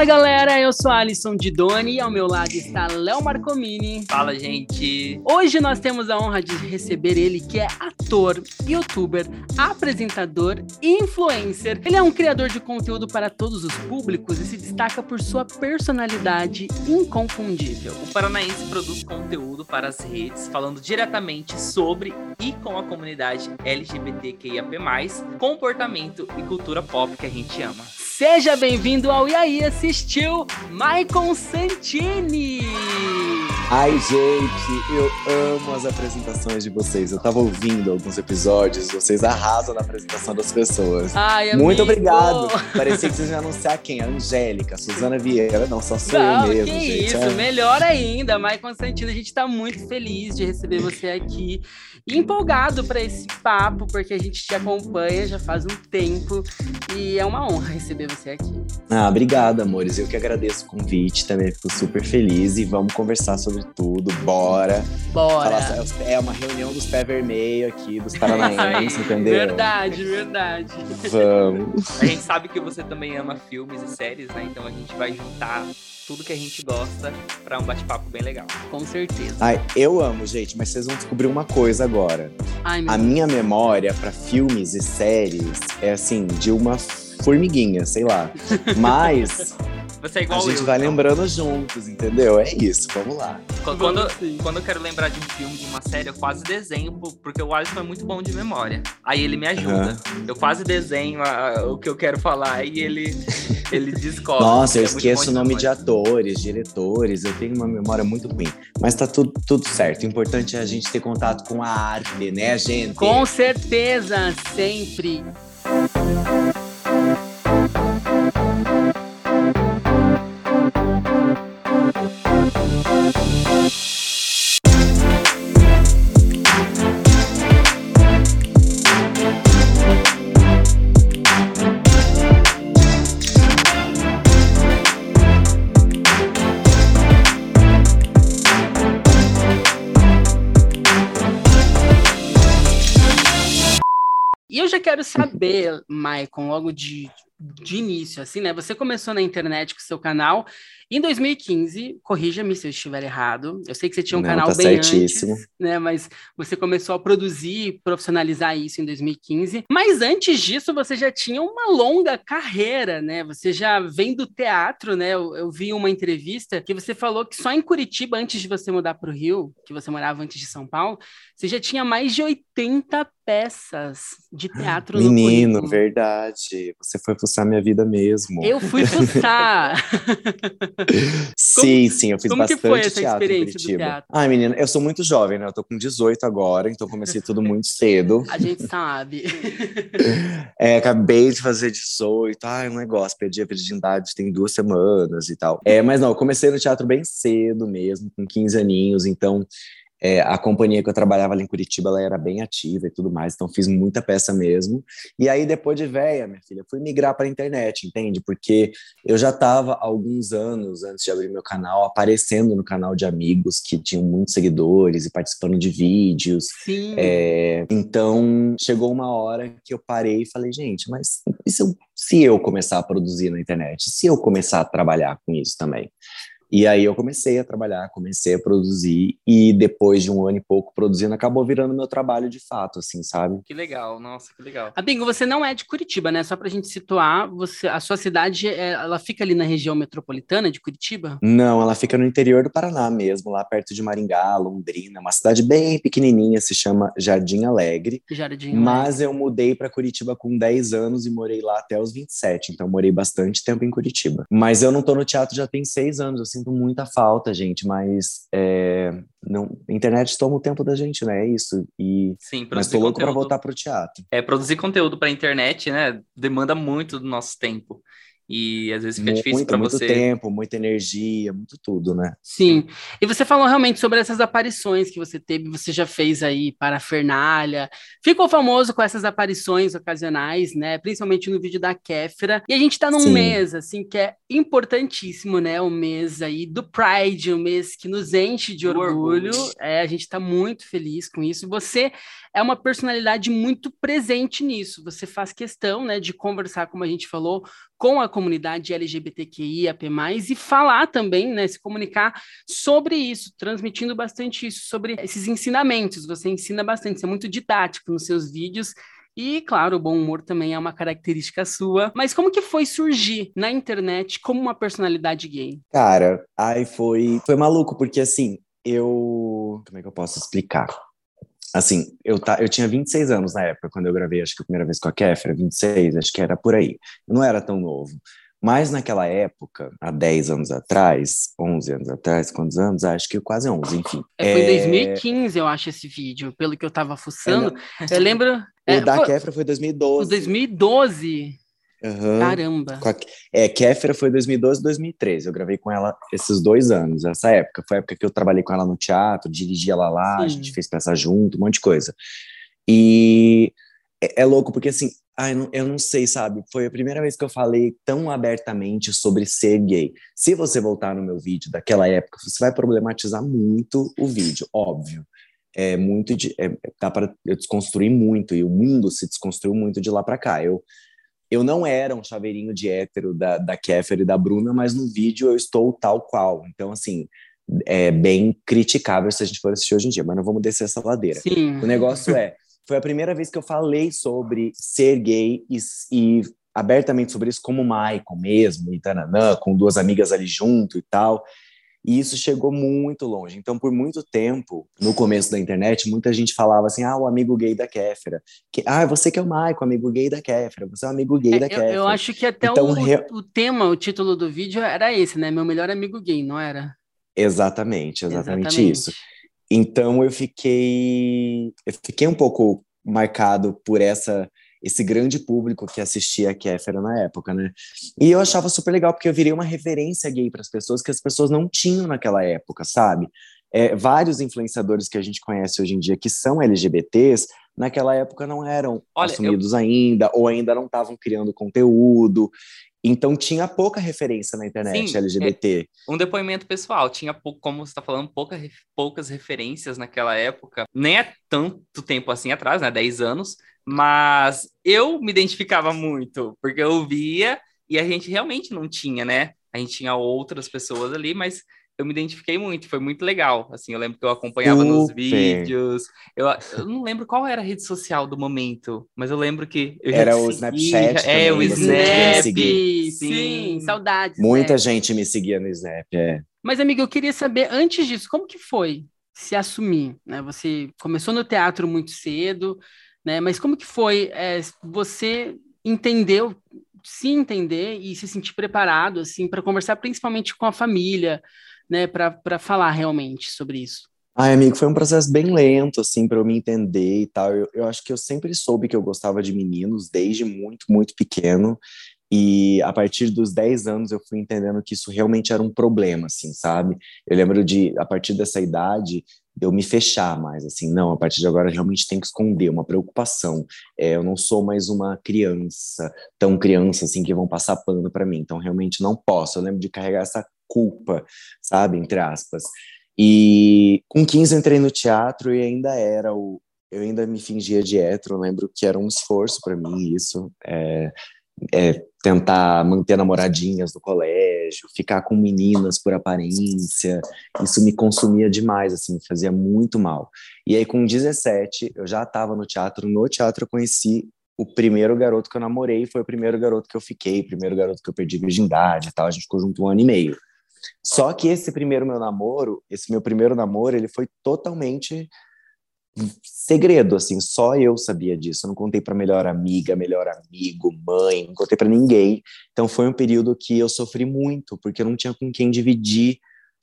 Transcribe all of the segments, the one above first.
Fala galera, eu sou Alisson Didoni e ao meu lado está Léo Marcomini. Fala gente! Hoje nós temos a honra de receber ele, que é ator, youtuber, apresentador e influencer. Ele é um criador de conteúdo para todos os públicos e se destaca por sua personalidade inconfundível. O paranaense produz conteúdo para as redes, falando diretamente sobre e com a comunidade LGBTQIAP+, comportamento e cultura pop que a gente ama. Seja bem-vindo ao E aí assistiu Maicon Santini. Ai, gente, eu amo as apresentações de vocês. Eu tava ouvindo alguns episódios, vocês arrasam na apresentação das pessoas. Ai, Muito obrigado. Parecia que vocês iam anunciar quem? A Angélica, a Suzana Vieira. Não, só sou Não, eu mesmo, que gente. isso, É. melhor ainda, Maicon Santini. A gente tá muito feliz de receber você aqui empolgado para esse papo, porque a gente te acompanha já faz um tempo e é uma honra receber você aqui. Ah, obrigado, amores. Eu que agradeço o convite, também fico super feliz e vamos conversar sobre tudo. Bora. Bora. Falar- é uma reunião dos pé vermelho aqui, dos paranaenses, entendeu? Verdade, verdade. Vamos. A gente sabe que você também ama filmes e séries, né? Então a gente vai juntar tudo que a gente gosta para um bate-papo bem legal. Com certeza. Ai, eu amo, gente, mas vocês vão descobrir uma coisa agora. Ai, A minha memória pra filmes e séries é assim, de uma formiguinha, sei lá. Mas Você é a igual gente eu. vai então. lembrando juntos, entendeu? É isso, vamos lá. Quando, quando, eu quero lembrar de um filme, de uma série, eu quase desenho, po- porque o Alisson é muito bom de memória. Aí ele me ajuda. Eu quase desenho a- o que eu quero falar e ele, ele descobre. Nossa, eu É esqueço o nome de memória. atores, diretores, eu tenho uma memória muito ruim. Mas tá tudo, tudo certo. O importante é a gente ter contato com a arte, né, gente? Com certeza, sempre. Quero saber, Maicon, logo de, de início, assim, né? Você começou na internet com seu canal em 2015, corrija-me se eu estiver errado. Eu sei que você tinha um Não, canal tá bem certíssimo. antes, né? Mas você começou a produzir, profissionalizar isso em 2015. Mas antes disso, você já tinha uma longa carreira, né? Você já vem do teatro, né? Eu, eu vi uma entrevista que você falou que só em Curitiba, antes de você mudar para o Rio, que você morava antes de São Paulo, você já tinha mais de 80 peças de teatro no Menino, verdade. Você foi fuçar minha vida mesmo. Eu fui fuçar. Sim, sim, eu fiz como que bastante foi essa teatro em experiência do Curitiba. teatro? Ai, menina, eu sou muito jovem, né? Eu tô com 18 agora, então comecei tudo muito cedo. A gente sabe. É, acabei de fazer 18, ai, um negócio, perdi a virgindade tem duas semanas e tal. É, mas não, eu comecei no teatro bem cedo mesmo, com 15 aninhos, então é, a companhia que eu trabalhava ali em Curitiba, ela era bem ativa e tudo mais, então fiz muita peça mesmo. E aí, depois de véia, minha filha, fui migrar para a internet, entende? Porque eu já estava alguns anos, antes de abrir meu canal, aparecendo no canal de amigos que tinham muitos seguidores e participando de vídeos, Sim. é, então, chegou uma hora que eu parei e falei, gente, mas e se eu, se eu começar a produzir na internet? Se eu começar a trabalhar com isso também? E aí eu comecei a trabalhar, comecei a produzir e depois de um ano e pouco produzindo, acabou virando meu trabalho de fato, assim, sabe? Que legal, nossa, que legal. Amigo, você não é de Curitiba, né? Só pra gente situar, você, a sua cidade, é- ela fica ali na região metropolitana de Curitiba? Não, ela fica no interior do Paraná mesmo, lá perto de Maringá, Londrina, uma cidade bem pequenininha, se chama Jardim Alegre. Jardim. Mas eu mudei para Curitiba com 10 anos e morei lá até os 27, então morei bastante tempo em Curitiba. Mas eu não tô no teatro já tem seis anos, eu sinto muita falta, gente, mas é, não, a internet toma o tempo da gente, né? É isso. E, Sim, mas tô louco para voltar pro teatro. É, produzir conteúdo para internet, né, demanda muito do nosso tempo. E às vezes fica difícil muito, para muito você. tempo, muita energia, muito tudo, né? Sim. E você falou realmente sobre essas aparições que você teve, você já fez aí para a Fernalha. Ficou famoso com essas aparições ocasionais, né? Principalmente no vídeo da Kéfera. E a gente tá num Sim. mês, assim, que é importantíssimo, né? O mês aí do Pride, um mês que nos enche de orgulho. orgulho. É, a gente tá muito feliz com isso. Você é uma personalidade muito presente nisso. Você faz questão, né, de conversar, como a gente falou, com a comunidade LGBTQIAP+, e falar também, né, se comunicar sobre isso, transmitindo bastante isso, sobre esses ensinamentos. Você ensina bastante, você é muito didático nos seus vídeos, e, claro, o bom humor também é uma característica sua. Mas como que foi surgir na internet como uma personalidade gay? Cara, aí foi, foi maluco, porque assim, eu. Como é que eu posso explicar? Assim, eu, tá, eu tinha 26 anos na época, quando eu gravei, acho que a primeira vez com a Kéfera, 26, acho que era por aí. Eu não era tão novo. Mas naquela época, há 10 anos atrás, 11 anos atrás, quantos anos? Acho que quase 11, enfim. É, foi em 2015, eu acho, esse vídeo, pelo que eu tava fuçando. É, eu lembro... O é, da foi, Kéfera foi 2012. 2012? Uhum. Caramba. É, Kéfera foi 2012 2013. Eu gravei com ela esses dois anos, essa época. Foi a época que eu trabalhei com ela no teatro, dirigi ela lá, Sim. a gente fez peça junto, um monte de coisa. E é, é louco, porque assim, ai, não, eu não sei, sabe? Foi a primeira vez que eu falei tão abertamente sobre ser gay. Se você voltar no meu vídeo daquela época, você vai problematizar muito o vídeo, óbvio. É muito de, é, dá para eu desconstruir muito e o mundo se desconstruiu muito de lá para cá. Eu eu não era um chaveirinho de hétero da, da Kéfer e da Bruna, mas no vídeo eu estou tal qual. Então, assim, é bem criticável se a gente for assistir hoje em dia, mas não vamos descer essa ladeira. Sim. O negócio é, foi a primeira vez que eu falei sobre ser gay e, e abertamente sobre isso como Michael mesmo, e tananã, com duas amigas ali junto e tal. E isso chegou muito longe. Então, por muito tempo, no começo da internet, muita gente falava assim: ah, o amigo gay da Kéfera. Que, ah, você que é o Maico, amigo gay da Kéfera. Você é o amigo gay é, da Kéfera. Eu, eu, acho que até então, o, re... o tema, o título do vídeo era esse, né? Meu melhor amigo gay, não era? Exatamente, exatamente, exatamente. isso. Então eu fiquei, eu fiquei um pouco marcado por essa esse grande público que assistia a Kéfera na época, né? E eu achava super legal, porque eu virei uma referência gay para as pessoas que as pessoas não tinham naquela época, sabe? É, vários influenciadores que a gente conhece hoje em dia que são LGBTs, naquela época não eram Olha, assumidos eu... ainda, ou ainda não estavam criando conteúdo. Então tinha pouca referência na internet Sim, LGBT. É, um depoimento pessoal, tinha como você está falando, pouca, poucas referências naquela época. Nem é tanto tempo assim atrás, né? 10 anos. Mas eu me identificava muito, porque eu via e a gente realmente não tinha, né? A gente tinha outras pessoas ali, mas eu me identifiquei muito, foi muito legal. Assim, eu lembro que eu acompanhava Super. nos vídeos. Eu, eu, não lembro qual era a rede social do momento, mas eu lembro que eu era o Snapchat. Já, é, o Snap. Sim, sim, saudades. Muita né? gente me seguia no Snap, é. Mas amigo, eu queria saber antes disso, como que foi se assumir, né? Você começou no teatro muito cedo, né? Mas como que foi é, você entendeu, se entender e se sentir preparado assim para conversar principalmente com a família, né, para falar realmente sobre isso? Ai, amigo, foi um processo bem lento, assim, para eu me entender e tal. Eu, eu acho que eu sempre soube que eu gostava de meninos desde muito, muito pequeno. E a partir dos 10 anos eu fui entendendo que isso realmente era um problema, assim, sabe? Eu lembro de, a partir dessa idade, eu me fechar mais, assim, não, a partir de agora realmente tem que esconder, uma preocupação. É, eu não sou mais uma criança, tão criança, assim, que vão passar pano para mim, então realmente não posso. Eu lembro de carregar essa culpa, sabe, entre aspas. E com 15 eu entrei no teatro e ainda era o. Eu ainda me fingia de hétero, lembro que era um esforço para mim isso. É, é, tentar manter namoradinhas no colégio, ficar com meninas por aparência, isso me consumia demais, assim, me fazia muito mal. E aí, com 17, eu já estava no teatro, no teatro eu conheci o primeiro garoto que eu namorei, foi o primeiro garoto que eu fiquei, o primeiro garoto que eu perdi virgindade e tal, a gente ficou junto um ano e meio. Só que esse primeiro meu namoro, esse meu primeiro namoro, ele foi totalmente segredo, assim, só eu sabia disso. Eu não contei para melhor amiga, melhor amigo, mãe, não contei para ninguém. Então foi um período que eu sofri muito, porque eu não tinha com quem dividir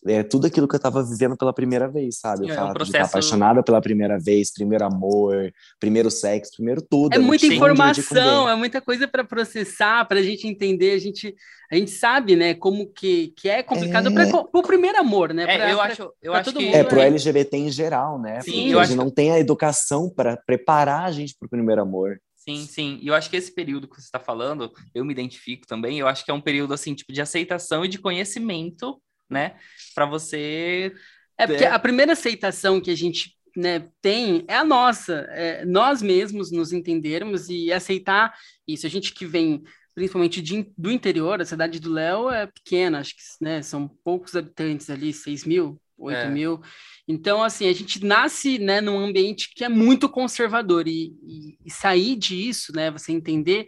é, tudo aquilo que eu estava vivendo pela primeira vez, sabe? Eu é um processo... de estar apaixonada pela primeira vez, primeiro amor, primeiro sexo, primeiro tudo. É muita informação, é muita coisa para processar, para a gente entender. A gente, a gente sabe, né, como que, que é complicado é... para o primeiro amor, né? É, pra, eu acho, eu acho que... É, pro LGBT em geral, né? Sim, Porque eu a gente não tem a educação para preparar a gente para o primeiro amor. Sim, sim. E eu acho que esse período que você está falando, eu me identifico também, eu acho que é um período, assim, tipo, de aceitação e de conhecimento né? Para você. É porque a primeira aceitação que a gente né, tem é a nossa, é nós mesmos nos entendermos e aceitar isso. A gente que vem principalmente de, do interior, a cidade do Léo é pequena, acho que né, são poucos habitantes ali, 6 mil, 8 é. mil. Então, assim, a gente nasce né, num ambiente que é muito conservador e, e, e sair disso, né, você entender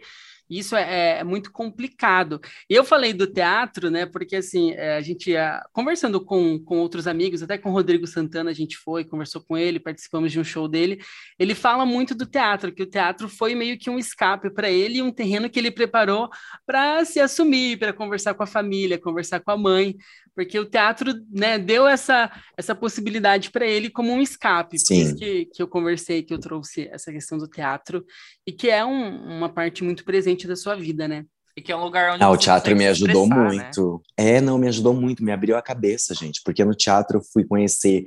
isso é, é, é, muito complicado. Eu falei do teatro, né? Porque assim, é, a gente ia conversando com, com outros amigos, até com o Rodrigo Santana a gente foi, conversou com ele, participamos de um show dele. Ele fala muito do teatro, que o teatro foi meio que um escape para ele, um terreno que ele preparou para se assumir, para conversar com a família, conversar com a mãe, porque o teatro, né, deu essa essa possibilidade para ele como um escape. Sim. Por isso que, que eu conversei, que eu trouxe essa questão do teatro e que é um, uma parte muito presente da sua vida, né? E que é um lugar onde. Ah, o teatro me ajudou né? muito. Né? É, não, me ajudou muito, me abriu a cabeça, gente, porque no teatro eu fui conhecer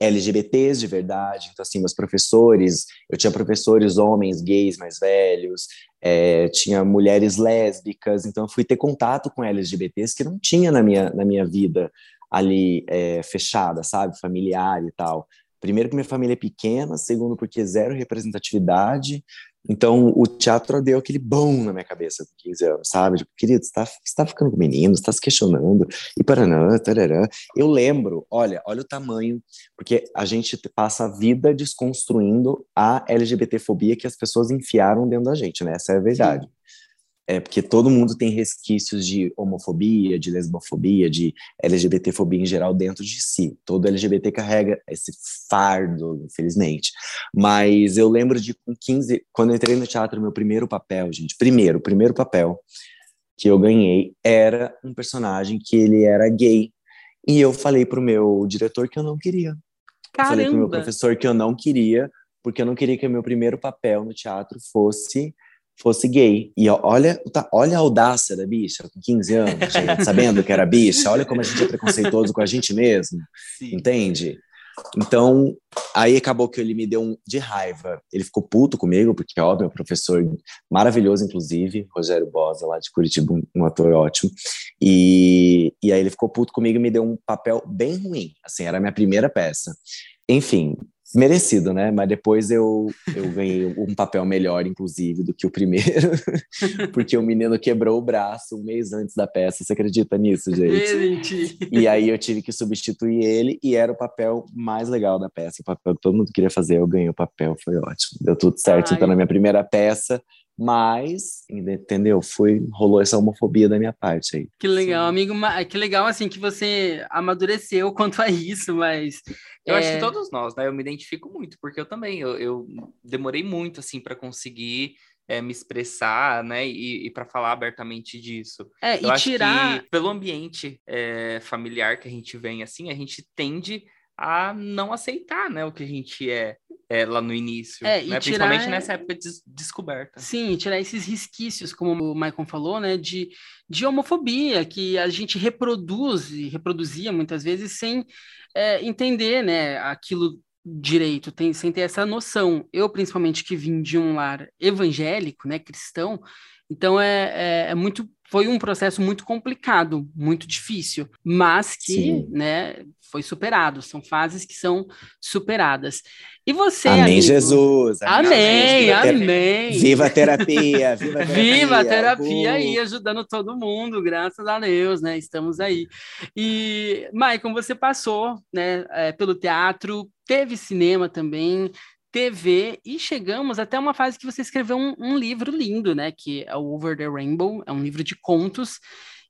LGBTs de verdade, então assim, meus professores, eu tinha professores homens, gays mais velhos, é, tinha mulheres lésbicas, então eu fui ter contato com LGBTs que não tinha na minha, na minha vida ali é, fechada, sabe, familiar e tal. Primeiro, que minha família é pequena, segundo, porque zero representatividade. Então, o teatro deu aquele bom na minha cabeça com 15 anos, sabe? Tipo, querido, você tá, você tá ficando com meninos, você tá se questionando, e paranã, tararã. Eu lembro, olha, olha o tamanho, porque a gente passa a vida desconstruindo a LGBTfobia que as pessoas enfiaram dentro da gente, né? Essa é a verdade. Sim. É porque todo mundo tem resquícios de homofobia, de lesbofobia, de LGBTfobia em geral dentro de si. Todo LGBT carrega esse fardo, infelizmente. Mas eu lembro de com 15, quando eu entrei no teatro, meu primeiro papel, gente, primeiro, primeiro papel que eu ganhei era um personagem que ele era gay. E eu falei pro meu diretor que eu não queria. Caramba. falei pro meu professor que eu não queria, porque eu não queria que o meu primeiro papel no teatro fosse fosse gay. E olha, tá, olha a audácia da bicha, com 15 anos, gente, sabendo que era bicha. Olha como a gente é preconceituoso com a gente mesmo. Sim. Entende? Então, aí acabou que ele me deu um de raiva. Ele ficou puto comigo, porque, óbvio, é um professor maravilhoso, inclusive, Rogério Bosa, lá de Curitiba, um ator ótimo. E, e aí ele ficou puto comigo e me deu um papel bem ruim. Assim, era a minha primeira peça. Enfim, merecido, né? Mas depois eu, eu ganhei um papel melhor, inclusive, do que o primeiro, porque o menino quebrou o braço um mês antes da peça. Você acredita nisso, gente? e aí eu tive que substituir ele e era o papel mais legal da peça, o papel que todo mundo queria fazer. Eu ganhei o papel, foi ótimo. Deu tudo certo. Ai. Então, na minha primeira peça, mas, entendeu? Foi, rolou essa homofobia da minha parte aí. Que legal, Sim. amigo, que legal, assim, que você amadureceu quanto a isso, mas... Eu é... acho que todos nós, né? Eu me identifico muito, porque eu também, eu, eu demorei muito, assim, para conseguir é, me expressar, né, e, e para falar abertamente disso. É, eu e tirar... pelo ambiente é, familiar que a gente vem, assim, a gente tende a não aceitar, né, o que a gente é, é lá no início, é, né? principalmente nessa época de descoberta. Sim, tirar esses resquícios, como o Michael falou, né, de, de homofobia, que a gente reproduz e reproduzia muitas vezes sem é, entender, né, aquilo direito, tem, sem ter essa noção. Eu, principalmente, que vim de um lar evangélico, né, cristão, então é, é, é, muito, foi um processo muito complicado, muito difícil, mas que, Sim. né, foi superado. São fases que são superadas. E você, Amém, amigo? Jesus. Amém, amém. amém. Viva a terapia, viva a terapia. Viva a terapia uh. aí, ajudando todo mundo, graças a Deus, né? Estamos aí. E, Maicon, você passou, né, é, pelo teatro, teve cinema também, TV e chegamos até uma fase que você escreveu um, um, livro lindo, né? Que é o Over the Rainbow, é um livro de contos.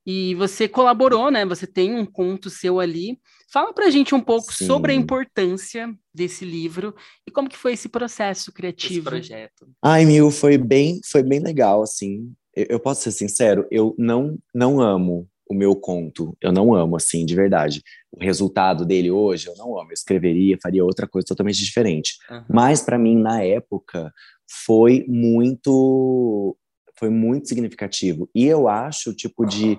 E você colaborou, né? Você tem um conto seu ali. Fala pra gente um pouco Sim. sobre a importância desse livro e como que foi esse processo criativo. Esse projeto. Ai, Mil, foi bem, foi bem legal, assim. Eu, eu posso ser sincero, eu não, não amo o meu conto. Eu não amo, assim, de verdade. O resultado dele hoje, eu não amo. Eu escreveria, faria outra coisa totalmente diferente. Uhum. Mas, para mim, na época, foi muito foi muito significativo. E eu acho o tipo de,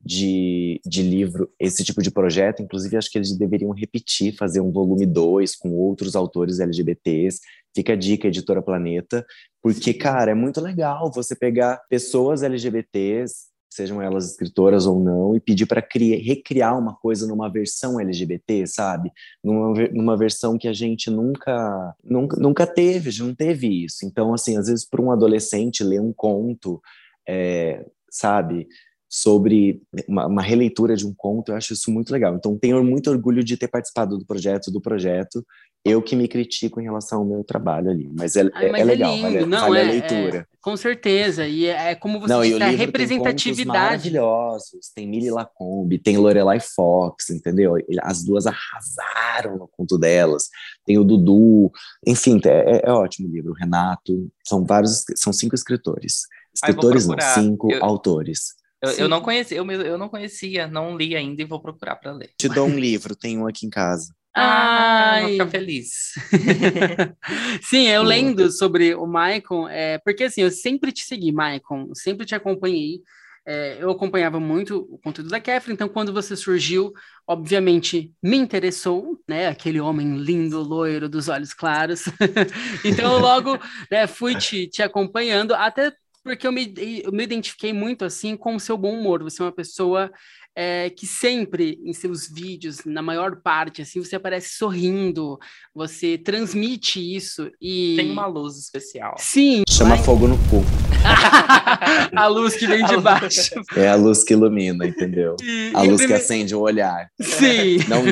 de, de livro, esse tipo de projeto, inclusive acho que eles deveriam repetir, fazer um volume 2 com outros autores LGBTs. Fica a dica, Editora Planeta, porque, cara, é muito legal você pegar pessoas LGBTs sejam elas escritoras ou não, e pedir para recriar uma coisa numa versão LGBT, sabe? Numa, numa versão que a gente nunca, nunca, nunca teve, não teve isso. Então, assim, às vezes para um adolescente ler um conto, é, sabe? Sobre uma, uma, releitura de um conto, eu acho isso muito legal. Então, tenho muito orgulho de ter participado do projeto, do projeto. Eu que me critico em relação ao meu trabalho ali, mas é, Ai, mas é, é legal, lindo. vale, não, vale é, a leitura. É, com certeza, e é, é como você não, disse, e a representatividade. Tem maravilhosos, tem Millie Lacombe, tem Lorelai Fox, entendeu? As duas arrasaram no conto delas. Tem o Dudu, enfim, é, é ótimo o livro. O Renato, são vários, são cinco escritores. Escritores não, cinco eu... autores. Eu, eu, não conhecia, eu, eu não conhecia, não li ainda e vou procurar para ler. Te dou um livro, tem um aqui em casa. Ah, vou ficar feliz. Sim, eu lendo sobre o Maicon, é, porque assim, eu sempre te segui, Maicon, sempre te acompanhei. É, eu acompanhava muito o conteúdo da Kefra, então quando você surgiu, obviamente me interessou, né? Aquele homem lindo, loiro, dos olhos claros. então logo né, fui te, te acompanhando, até porque eu me, eu me identifiquei muito assim com o seu bom humor. Você é uma pessoa é, que sempre em seus vídeos, na maior parte, assim, você aparece sorrindo, você transmite isso e tem uma luz especial. Sim. Chama fogo no cu. a luz que vem de baixo. É a luz que ilumina, entendeu? E, a luz prime... que acende o olhar. Sim. Não,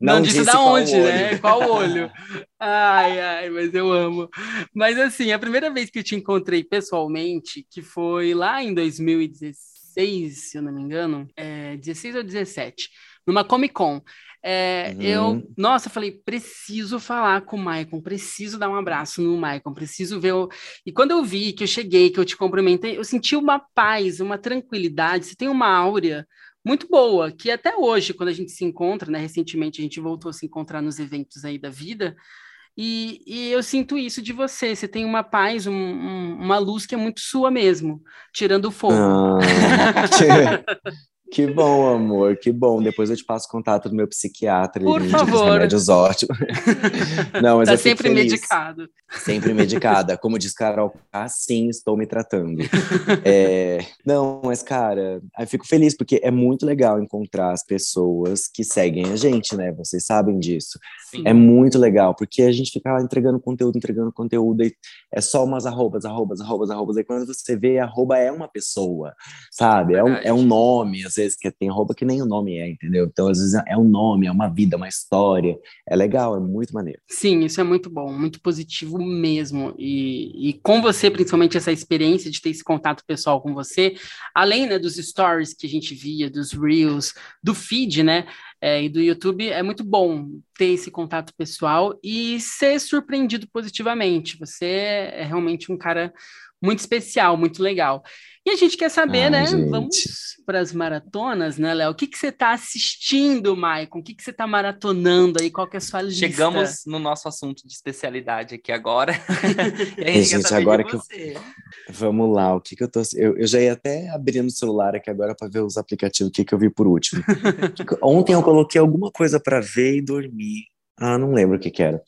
não, não disse da onde, né? Qual olho? Ai, ai, mas eu amo. Mas assim, a primeira vez que eu te encontrei pessoalmente, que foi lá em 2016, 16, se eu não me engano, é, 16 ou 17, numa Comic Con. É, uhum. Eu, nossa, falei, preciso falar com o Maicon, preciso dar um abraço no Maicon, preciso ver. O... E quando eu vi que eu cheguei, que eu te cumprimentei, eu senti uma paz, uma tranquilidade. Você tem uma áurea muito boa, que até hoje, quando a gente se encontra, né, recentemente a gente voltou a se encontrar nos eventos aí da vida, e, e, eu sinto isso de você. Você tem uma paz, um, um, uma luz que é muito sua mesmo, tirando o fogo. Ah, Que bom, amor, que bom. Depois eu te passo contato do meu psiquiatra. Por favor. Remédios ótimos. Não, mas tá eu sempre feliz. medicado. Sempre medicada. Como diz Carol, assim estou me tratando. É... Não, mas cara, eu fico feliz porque é muito legal encontrar as pessoas que seguem a gente, né? Vocês sabem disso. Sim. É muito legal, porque a gente fica lá entregando conteúdo, entregando conteúdo, e é só umas arrobas, arrobas, arrobas, arrobas. Aí quando você vê, arroba é uma pessoa, sabe? É um, é um nome, às vezes vezes que tem roupa que nem o nome é, entendeu? Então, às vezes é um nome, é uma vida, uma história. É legal, é muito maneiro. Sim, isso é muito bom, muito positivo mesmo. E, e com você, principalmente, essa experiência de ter esse contato pessoal com você, além né, dos stories que a gente via, dos reels, do feed, né? É, e do YouTube, é muito bom ter esse contato pessoal e ser surpreendido positivamente. Você é realmente um cara muito especial, muito legal. E a gente quer saber, Ai, né? Gente. Vamos para as maratonas, né, Léo? O que, que você está assistindo, Maicon? O que, que você está maratonando aí? Qual que é a sua lista? Chegamos no nosso assunto de especialidade aqui agora. e a gente, gente agora que eu... Vamos lá, o que, que eu tô. Eu, eu já ia até abrir no celular aqui agora para ver os aplicativos, o que, que eu vi por último. Ontem eu coloquei alguma coisa para ver e dormir. Ah, não lembro o que, que era.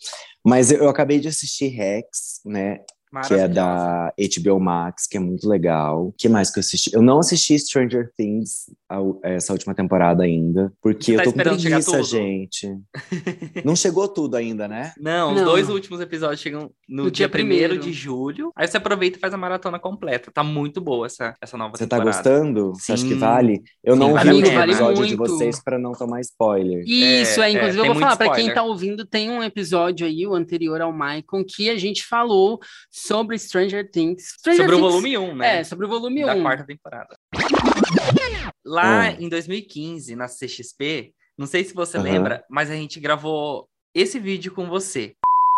Mas eu, eu acabei de assistir Rex, né? Que é da HBO Max, que é muito legal. O que mais que eu assisti? Eu não assisti Stranger Things essa última temporada ainda, porque eu tá tô com preguiça, gente. não chegou tudo ainda, né? Não, os não. dois últimos episódios chegam no, no dia 1 de julho. Aí você aproveita e faz a maratona completa. Tá muito boa essa, essa nova você tá temporada. Você tá gostando? Sim. Você acha que vale? Eu Sim, não vale vi o episódio vale de vocês para não tomar spoiler. Isso, é, é inclusive é, eu vou falar para quem tá ouvindo, tem um episódio aí, o anterior ao Maicon, que a gente falou sobre Stranger Things. Stranger sobre Things, o volume 1, né? É, sobre o volume da 1. Da quarta temporada. Lá em 2015, na CXP, não sei se você uhum. lembra, mas a gente gravou esse vídeo com você.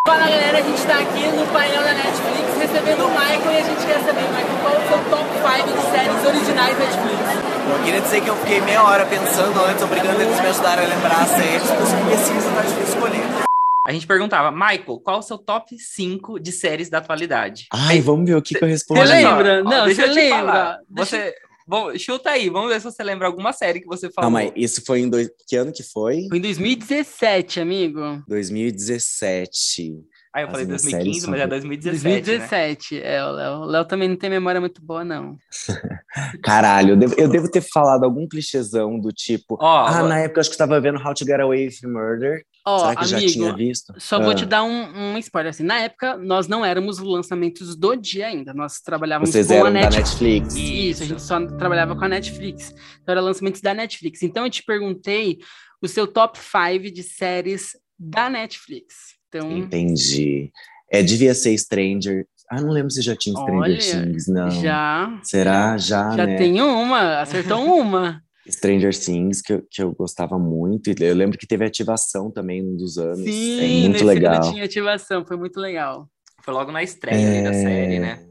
Fala galera, a gente tá aqui no painel da Netflix recebendo o Michael e a gente quer saber, Michael, qual é o seu top 5 de séries originais Netflix? Eu queria dizer que eu fiquei meia hora pensando antes, obrigando eles me ajudarem a lembrar as séries, porque tá difícil escolher a gente perguntava, Michael, qual é o seu top 5 de séries da atualidade? Ai, vamos ver o que, que eu respondo. Você lembra? Não, deixa você lembra. Você, Bom, chuta aí, vamos ver se você lembra alguma série que você falou. Calma aí, isso foi em dois... que ano que foi? Foi em 2017, amigo. 2017. Ah, eu As falei 2015, mas é 2017. 2017, né? é, o Léo. O Léo também não tem memória muito boa, não. Caralho, eu devo, eu devo ter falado algum clichêzão do tipo. Ó, ah, agora- na época eu acho que eu tava vendo How to Get Away with Murder. Ó, Será que eu já amigo, tinha visto? Só vou Ah. te dar um, um spoiler. Assim, na época, nós não éramos lançamentos do dia ainda. Nós trabalhávamos Vocês com a Netflix. Netflix. Isso, a gente só trabalhava com a Netflix. Então, era lançamentos da Netflix. Então, eu te perguntei o seu top 5 de séries da Netflix. Então, Entendi. É, devia ser Stranger. Ah, não lembro se já tinha Stranger Olha, Things, não. já. Será? Já, Já né? tem uma, acertou uma. Stranger Things, que eu, que eu gostava muito. Eu lembro que teve ativação também num dos anos. Sim, é muito nesse legal. ano tinha ativação, foi muito legal. Foi logo na estreia aí da É, série, né?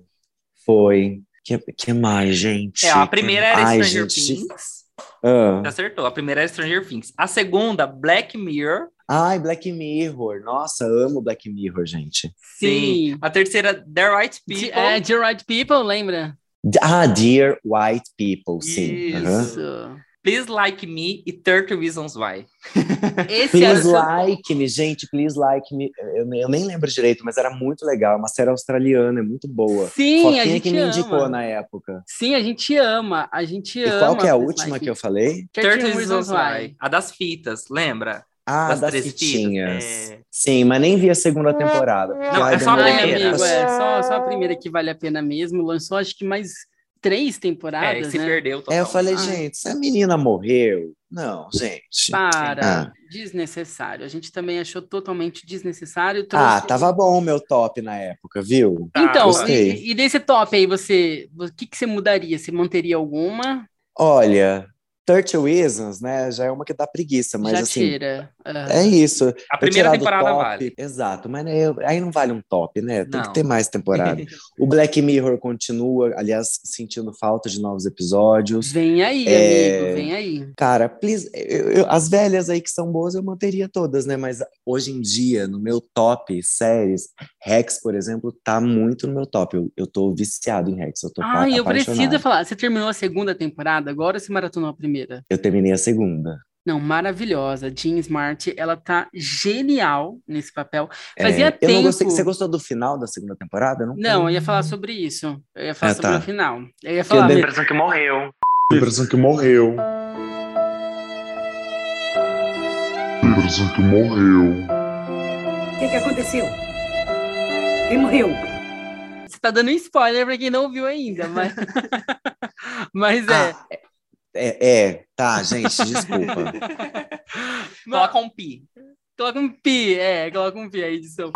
Foi. Que, que mais, gente? É, a primeira era Ai, Stranger gente. Things. Ah. Acertou. A primeira era Stranger Things. A segunda, Black Mirror. Ai, Black Mirror. Nossa, amo Black Mirror, gente. Sim. A terceira, The Right People. É, The Right People, lembra? Ah, Dear White People, sim. Isso. Please Like Me e 30 Reasons Why. Esse Please seu- Like Me, gente, Please Like Me. Eu, eu nem lembro direito, mas era muito legal. É uma série australiana, é muito boa. Sim, a Foquinha gente que me indicou ama. na época. Sim, a gente ama. A gente E ama. qual que é a última Like que eu falei? 13 Reasons Why. A das fitas, lembra? Ah, Das das, é. Sim, mas nem vi a segunda temporada. porque, Não, ai, é só a primeira. amigo, é só, só a primeira que vale a pena mesmo. Lançou acho que mais três É, temporadas, se né? perdeu total. É, eu falei, Ai. gente, se a menina morreu. Não, gente. Para. Ah. Desnecessário. A gente também achou totalmente desnecessário. Ah, trouxe- tava bom o meu top na época, viu? Tá, Então, gostei. e, e desse top aí, você. O que, que você mudaria? Você manteria alguma? Olha, 30 Reasons, né? Já é uma que dá preguiça, mas Já assim. tira. Ah. É isso. A primeira temporada top, vale. Exato, mas né, aí não vale um top, né? Tem Não. que ter mais temporada. o Black Mirror continua, aliás, sentindo falta de novos episódios. Vem aí, É. amigo, vem aí. Cara, please, eu- eu- as velhas aí que são boas eu manteria todas, né? Mas hoje em dia, no meu top séries, Rex, por exemplo, tá muito no meu top. Eu, eu tô viciado em Rex, eu tô Ai, eu preciso falar. Você terminou a segunda temporada, agora você maratonou a primeira? Eu terminei a segunda. Não, maravilhosa. Jean Smart, ela tá genial nesse papel. Fazia É, tempo. Eu não gostei. Você gostou do final da segunda temporada? Eu Não, Não, eu ia falar sobre isso. Eu ia falar Ah, sobre tá. o final. Eu ia falar. eu dei- mesmo. impressão que morreu. A impressão que morreu. A impressão que morreu. O que, que aconteceu? Quem morreu? Você tá dando spoiler pra quem não viu ainda, mas. mas é. Ah, é, é, tá, gente, desculpa. Coloca um pi. Coloca um pi, é, coloca um pi aí, edição.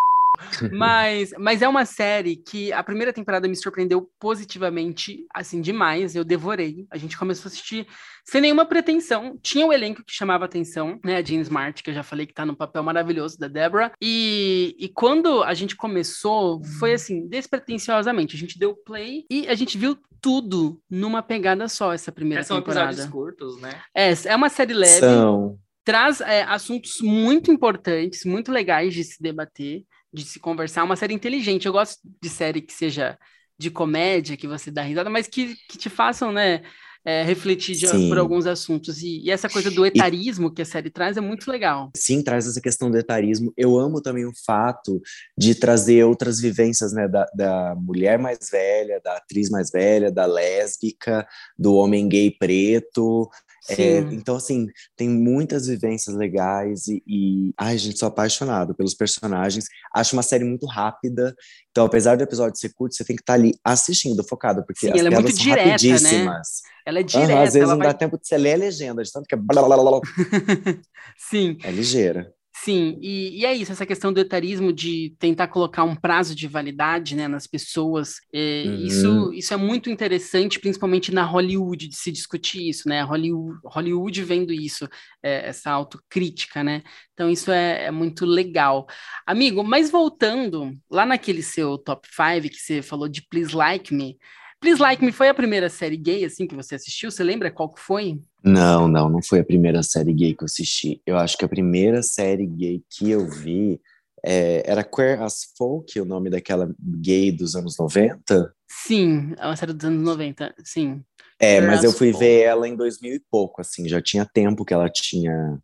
Mas, mas é uma série que a primeira temporada me surpreendeu positivamente, assim, demais. Eu devorei. A gente começou a assistir sem nenhuma pretensão. Tinha o elenco que chamava atenção, né? A Jean Smart, que eu já falei que tá no papel maravilhoso da Deborah. E, e quando a gente começou, foi assim, despretensiosamente. A gente deu play e a gente viu tudo numa pegada só, essa primeira São temporada. episódios curtos, né? É, é uma série leve São. traz é, assuntos muito importantes, muito legais de se debater, de se conversar. Uma série inteligente. Eu gosto de série que seja de comédia, que você dá risada, mas que, que te façam, né, é, refletir de- por alguns assuntos. E, e essa coisa do etarismo que a série traz é muito legal. Sim, traz essa questão do etarismo. Eu amo também o fato de trazer outras vivências, né, da, da mulher mais velha, da atriz mais velha, da lésbica, do homem gay preto. É, então, assim, tem muitas vivências legais e, e, ai, gente, sou apaixonado pelos personagens. Acho uma série muito rápida. Então, apesar do episódio ser curto, você tem que estar ali assistindo, focado, porque Sim, as ela é muito direta, né? rapidíssimas. Ela é direta. às vezes não vai- dá tempo de você ler a legenda, de tanto que é, blá, blá, blá, blá. Sim, é ligeira. Sim, e, e é isso, essa questão do etarismo de tentar colocar um prazo de validade né, nas pessoas, é, Uhum. isso, isso é muito interessante, principalmente na Hollywood, de se discutir isso, né? Hollywood, Hollywood vendo isso, é, essa autocrítica, né? Então isso é, é muito legal. Amigo, mas voltando lá naquele seu top 5 que você falou de Please Like Me, Please Like Me foi a primeira série gay assim que você assistiu? Você lembra qual que foi? Não, não, não foi a primeira série gay que eu assisti. Eu acho que a primeira série gay que eu vi é, era Queer as Folk, o nome daquela gay dos anos 90. Sim, é uma série dos anos 90, sim. É, Queer mas as eu fui Folk. ver ela em 2000 e pouco, assim, já tinha tempo que ela tinha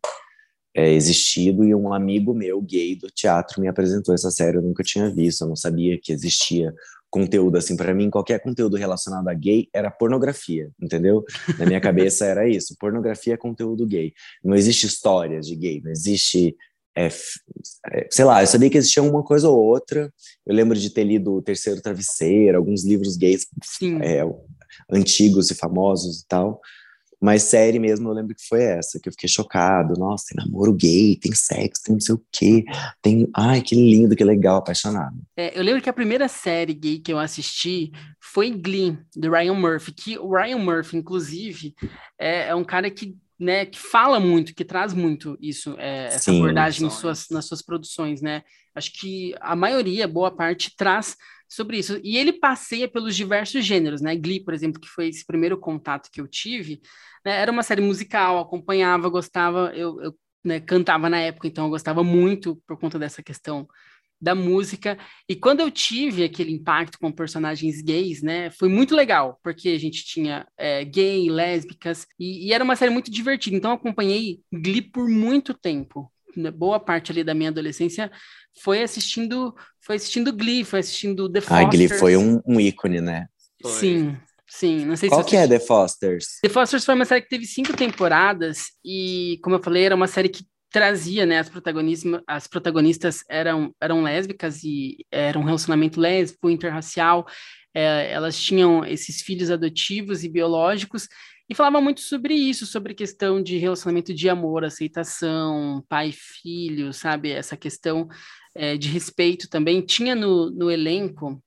é, existido e um amigo meu, gay do teatro, me apresentou essa série, eu nunca tinha visto, eu não sabia que existia conteúdo assim para mim qualquer conteúdo relacionado a gay era pornografia entendeu? Na minha cabeça era isso pornografia é conteúdo gay. Não existe histórias de gay não existe é, é, sei lá eu sabia que existia uma coisa ou outra. Eu lembro de ter lido o Terceiro Travesseiro alguns livros gays é, antigos e famosos e tal mas série mesmo, eu lembro que foi essa, que eu fiquei chocado. Nossa, tem namoro gay, tem sexo, tem não sei o quê. Tem. Ai, que lindo, que legal, apaixonado. É, eu lembro que a primeira série gay que eu assisti foi Glee, do Ryan Murphy, que o Ryan Murphy, inclusive, é, é um cara que né, que fala muito, que traz muito isso, é, essa Sim, abordagem suas, nas suas produções, né? Acho que a maioria, boa parte, traz sobre isso. E ele passeia pelos diversos gêneros, né? Glee, por exemplo, que foi esse primeiro contato que eu tive, né? era uma série musical, acompanhava, gostava, eu, eu né, cantava na época, então eu gostava muito por conta dessa questão da música. E quando eu tive aquele impacto com personagens gays, né, foi muito legal, porque a gente tinha é, gay, lésbicas, e, e, era uma série muito divertida. Então eu acompanhei Glee por muito tempo. Né, boa parte ali da minha adolescência foi assistindo, foi assistindo Glee, foi assistindo The Fosters. Ah, Glee foi um, um ícone, né? Foi. Sim, sim. Não sei Qual se que é The Fosters? The Fosters foi uma série que teve cinco temporadas e, como eu falei, era uma série que trazia, né, as protagonistas, as protagonistas eram, eram lésbicas e era um relacionamento lésbico, interracial, é, elas tinham esses filhos adotivos e biológicos, e falava muito sobre isso, sobre questão de relacionamento de amor, aceitação, pai filho, sabe? Essa questão é, de respeito também. Tinha no, no elenco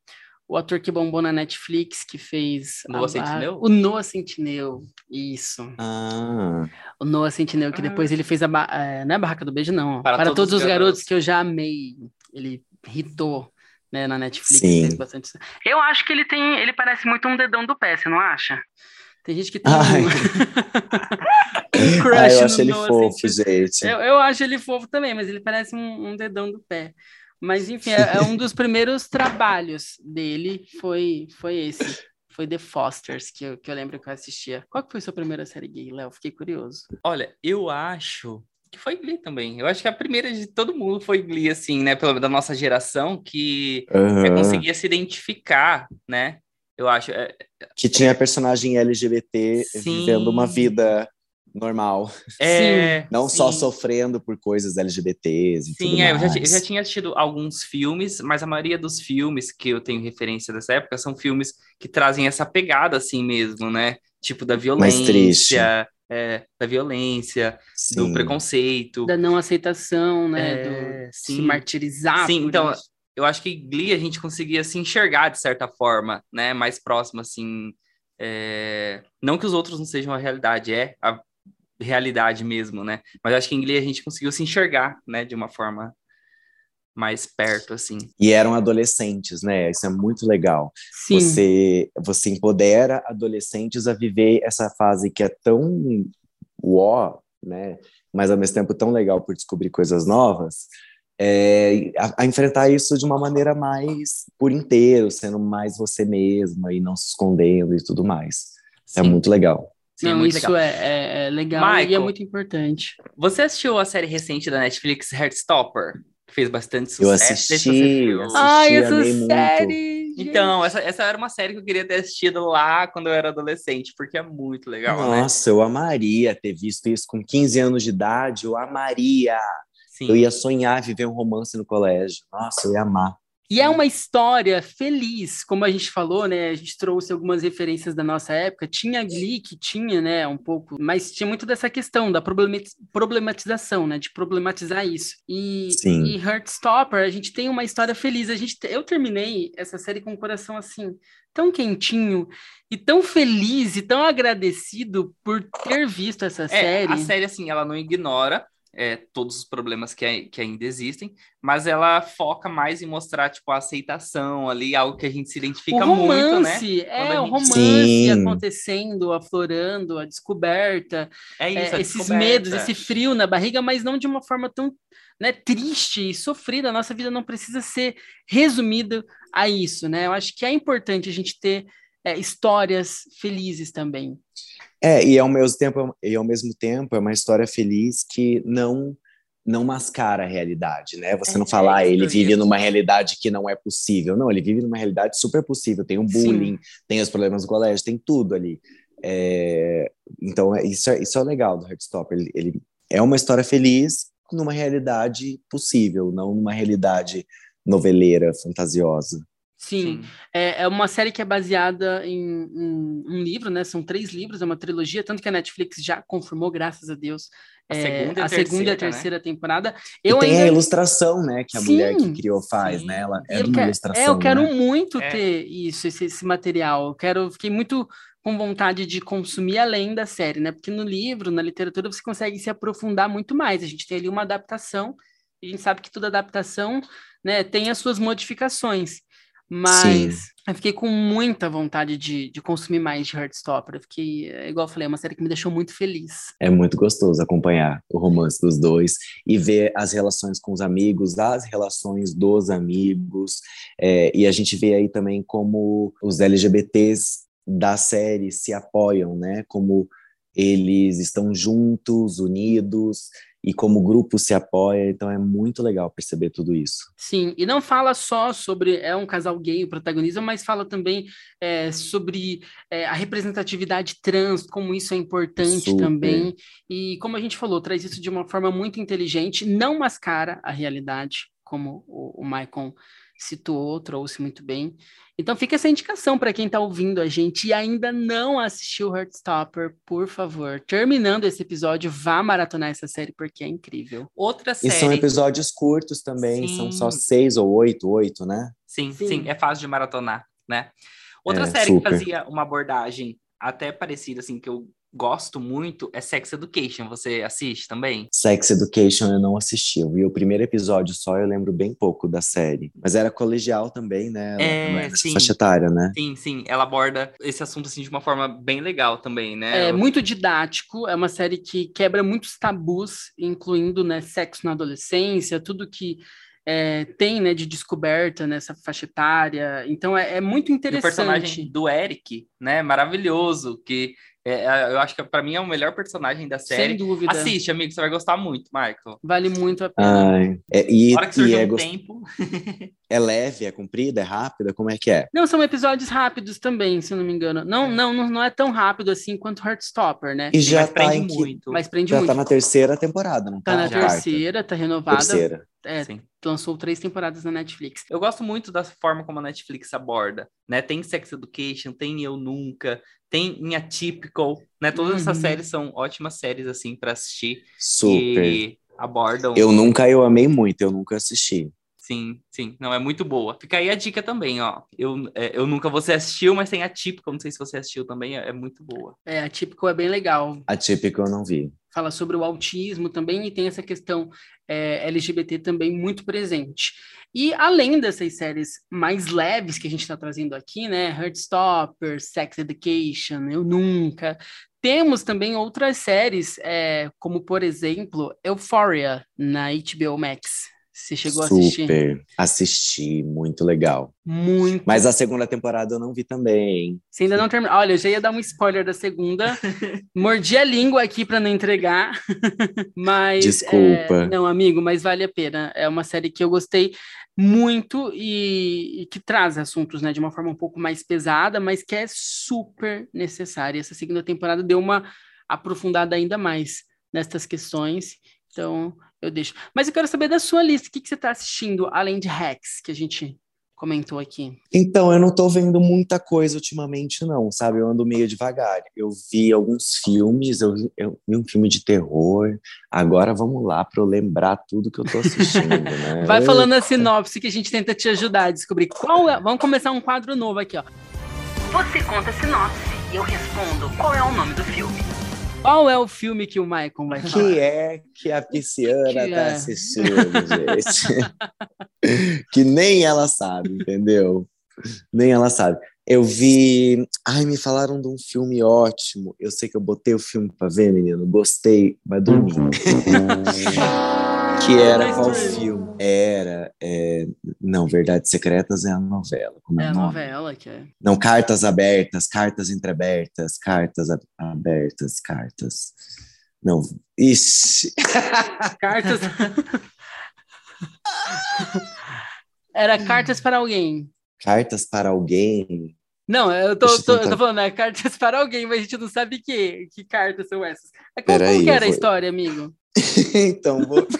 o ator que bombou na Netflix, que fez... Noah Centineo? O Noah Centineo, isso. Ah. O Noah Centineo, que ah. depois ele fez a... É, não é a Barraca do Beijo, não. Para, Para todos, todos, os garotos. garotos que eu já amei. Ele hitou né, na Netflix. Sim. Fez bastante... Eu acho que ele tem... Ele parece muito um dedão do pé, você não acha? Tem gente que tem Ai. um, crush Ah, eu no acho ele Noah fofo, Centineo. gente. Eu, eu acho ele fofo também, mas ele parece um, um dedão do pé. Mas, enfim, é, é um dos primeiros trabalhos dele, foi, foi esse. Foi The Fosters, que eu, que eu lembro que eu assistia. Qual que foi sua primeira série gay, Léo? Fiquei curioso. Olha, eu acho que foi Glee também. Eu acho que a primeira de todo mundo foi Glee, assim, né? Pela da nossa geração, que Aham. conseguia se identificar, né? Eu acho. é, Que tinha personagem LGBT Sim. vivendo uma vida normal. é, Não só sim. sofrendo por coisas LGBTs e tudo Sim, é, eu, já, eu já tinha assistido alguns filmes, mas a maioria dos filmes que eu tenho referência dessa época são filmes que trazem essa pegada assim mesmo, né? Tipo da violência, é, da violência, do Sim. preconceito. Da não aceitação, né? É, do se sim. martirizar. Sim, por então, isso. Eu acho que Glee a gente conseguia se enxergar de certa forma, né? Mais próximo, assim. é, Não que os outros não sejam a realidade, é a realidade mesmo, né? Mas acho que em Glee a gente conseguiu se enxergar, né? De uma forma mais perto, assim. E eram adolescentes, né? Isso é muito legal. Sim. Você, você empodera adolescentes a viver essa fase que é tão uó, né? Mas ao mesmo tempo tão legal por descobrir coisas novas, é, a, a enfrentar isso de uma maneira mais por inteiro, sendo mais você mesma e não se escondendo e tudo mais. É Sim. muito legal. Sim, é Não, muito isso legal. é, é- é legal e é Michael. muito importante. Você assistiu a série recente da Netflix, Heartstopper? Que fez bastante sucesso. Eu assisti, viu. assisti. Ai, essa amei muito. série! Então, essa, essa era uma série que eu queria ter assistido lá quando eu era adolescente, porque é muito legal, né? Nossa, eu amaria ter visto isso com 15 anos de idade, eu amaria. Sim. Eu ia sonhar viver um romance no colégio. Nossa, eu ia amar. E é uma história feliz, como a gente falou, né? A gente trouxe algumas referências da nossa época. Tinha Glee, que tinha, né, um pouco, mas tinha muito dessa questão da problemati- problematização, né? De problematizar isso. E, Sim. e Heartstopper, a gente tem uma história feliz. A gente, eu terminei essa série com o coração assim, tão quentinho e tão feliz e tão agradecido por ter visto essa É, série. a série, assim, ela não ignora é, todos os problemas que, que ainda existem, mas ela foca mais em mostrar, tipo, a aceitação ali, algo que a gente se identifica o muito, né? romance, é, a o gente- romance Sim. acontecendo, aflorando, a descoberta, É isso, é, a esses descoberta. medos, esse frio na barriga, mas não de uma forma tão né, triste e sofrida. A nossa vida não precisa ser resumida a isso, né? Eu acho que é importante a gente ter é, histórias felizes também. É, e ao mesmo tempo, e ao mesmo tempo é uma história feliz que não não mascara a realidade, né? Você É, não fala, ah, isso que ele vive numa realidade que não é possível. Não, ele vive numa realidade super possível. Tem o bullying, tem os problemas do colégio, tem tudo ali. É, então, é- isso, é, isso é o legal do Heartstopper. Ele, ele é uma história feliz numa realidade possível, não numa realidade noveleira, fantasiosa. Sim, É, é uma série que é baseada em, em um livro, né? São três livros, é uma trilogia, tanto que a Netflix já confirmou, graças a Deus, A é, segunda e a a segunda e a terceira, né? terceira temporada. E Eu tem ainda a ilustração, né, que a mulher que Sim, criou faz, sim. né? Ela E é uma quero- ilustração, É, eu quero né? muito É. ter isso, esse, esse material. Eu quero, fiquei muito com vontade de consumir além da série, né? Porque no livro, na literatura, você consegue se aprofundar muito mais. A gente tem ali uma adaptação, e a gente sabe que toda adaptação, né, tem as suas modificações. Mas eu fiquei com muita vontade de, de consumir mais de Heartstopper. Eu fiquei, é, igual eu falei, é uma série que me deixou muito feliz. É muito gostoso acompanhar o romance dos dois e ver as relações com os amigos, as relações dos amigos. É, e a gente vê aí também como os LGBTs da série se apoiam, né? Como eles estão juntos, unidos, e como grupo se apoia. Então é muito legal perceber tudo isso. Sim, e não fala só sobre é um casal gay o protagonista, mas fala também é, sobre é, a representatividade trans, como isso é importante Super. também. E como a gente falou, traz isso de uma forma muito inteligente, não mascara a realidade, como o, o Maicon situou, trouxe muito bem. Então fica essa indicação para quem está ouvindo a gente e ainda não assistiu Heartstopper, por favor. Terminando esse episódio, vá maratonar essa série porque é incrível. Outra E série. são episódios curtos também, são só Sim. seis ou oito, oito, né? Sim, Sim. sim, é fácil de maratonar, né? Outra É, série super. que fazia uma abordagem até parecida, assim, que eu gosto muito, é Sex Education. Você assiste também? Sex Education eu não assisti. Eu vi o primeiro episódio só, eu lembro bem pouco da série. Mas era colegial também, né? Ela É, sim. faixa etária, né? Sim, sim. Ela aborda esse assunto, assim, de uma forma bem legal também, né? É Eu- muito didático, é uma série que quebra muitos tabus, incluindo né, sexo na adolescência, tudo que é, tem né, de descoberta nessa faixa etária. Então é, é muito E o interessante. personagem do Eric, né? Maravilhoso, que é, é, eu acho que pra mim é o melhor personagem da Sem série. dúvida. Assiste, amigo, você vai gostar muito, Michael. Vale muito a pena. Ai, é, e, Na hora que surgiu é, um gos- tempo. é leve, é comprida, é rápida? Como é que é? Não, são episódios rápidos também, se não me engano. Não, não, não, não é tão rápido assim quanto Heartstopper, né? E já mas tá prende em que... muito. Mas prende Já muito. tá na terceira temporada, não Tá tá? na quarta. terceira, tá renovada. Terceira. É, Sim. lançou três temporadas na Netflix. Eu gosto muito da forma como a Netflix aborda, né? Tem Sex Education, tem Eu Nunca, tem em Atypical, né? Todas essas Uhum. séries são ótimas séries, assim, para assistir. Super. E abordam... Eu nunca, eu amei muito, eu nunca assisti. Sim, sim. Não, é muito boa. Fica aí a dica também, ó. Eu, é, eu nunca, você assistiu, mas tem Atypical, não sei se você assistiu também, é, é muito boa. É, a Típico é bem legal. A típica eu não vi. Fala sobre o autismo também e tem essa questão é, LGBT também muito presente. E além dessas séries mais leves que a gente está trazendo aqui, né, Heartstopper, Sex Education, Eu Nunca, temos também outras séries, é, como por exemplo Euphoria na HBO Max. Você chegou a assistir? Super. Assisti, muito legal. Muito. Mas a segunda temporada eu não vi também. Você ainda não terminou. Olha, eu já ia dar um spoiler da segunda. Mordi a língua aqui para não entregar. mas. Desculpa. é, não, amigo, mas vale a pena. É uma série que eu gostei muito e, e que traz assuntos né, de uma forma um pouco mais pesada, mas que é super necessária. Essa segunda temporada deu uma aprofundada ainda mais nestas questões. Então, eu deixo. Mas eu quero saber da sua lista. O que, que você está assistindo, além de Rex, que a gente comentou aqui? Então, eu não tô vendo muita coisa ultimamente, não, sabe? Eu ando meio devagar. Eu vi alguns filmes, eu, vi- eu vi um filme de terror. Agora vamos lá para eu lembrar tudo que eu tô assistindo, né? Vai falando a sinopse que a gente tenta te ajudar a descobrir qual é. Vamos começar um quadro novo aqui, ó. Você conta a sinopse e eu respondo qual é o nome do filme. Qual é o filme que o Maicon vai falar? que é que a pisciana Que tá é? assistindo, gente? que nem ela sabe, entendeu? Nem ela sabe. Eu vi. Ai, me falaram de um filme ótimo. Eu sei que eu botei o filme pra ver, menino. Gostei, mas dormi. que era qual filme? Era. é, Não, Verdades Secretas é a novela. Como é, É a nome? novela que é. Não, cartas abertas, cartas entreabertas, cartas abertas, cartas. Não. Ixi. Cartas. Era cartas para alguém. Cartas para alguém. Não, eu tô, tô- eu tô falando, é cartas para alguém, mas a gente não sabe que, que cartas são essas. É como, Peraí, como que eu era a vou- história, amigo? então, vou...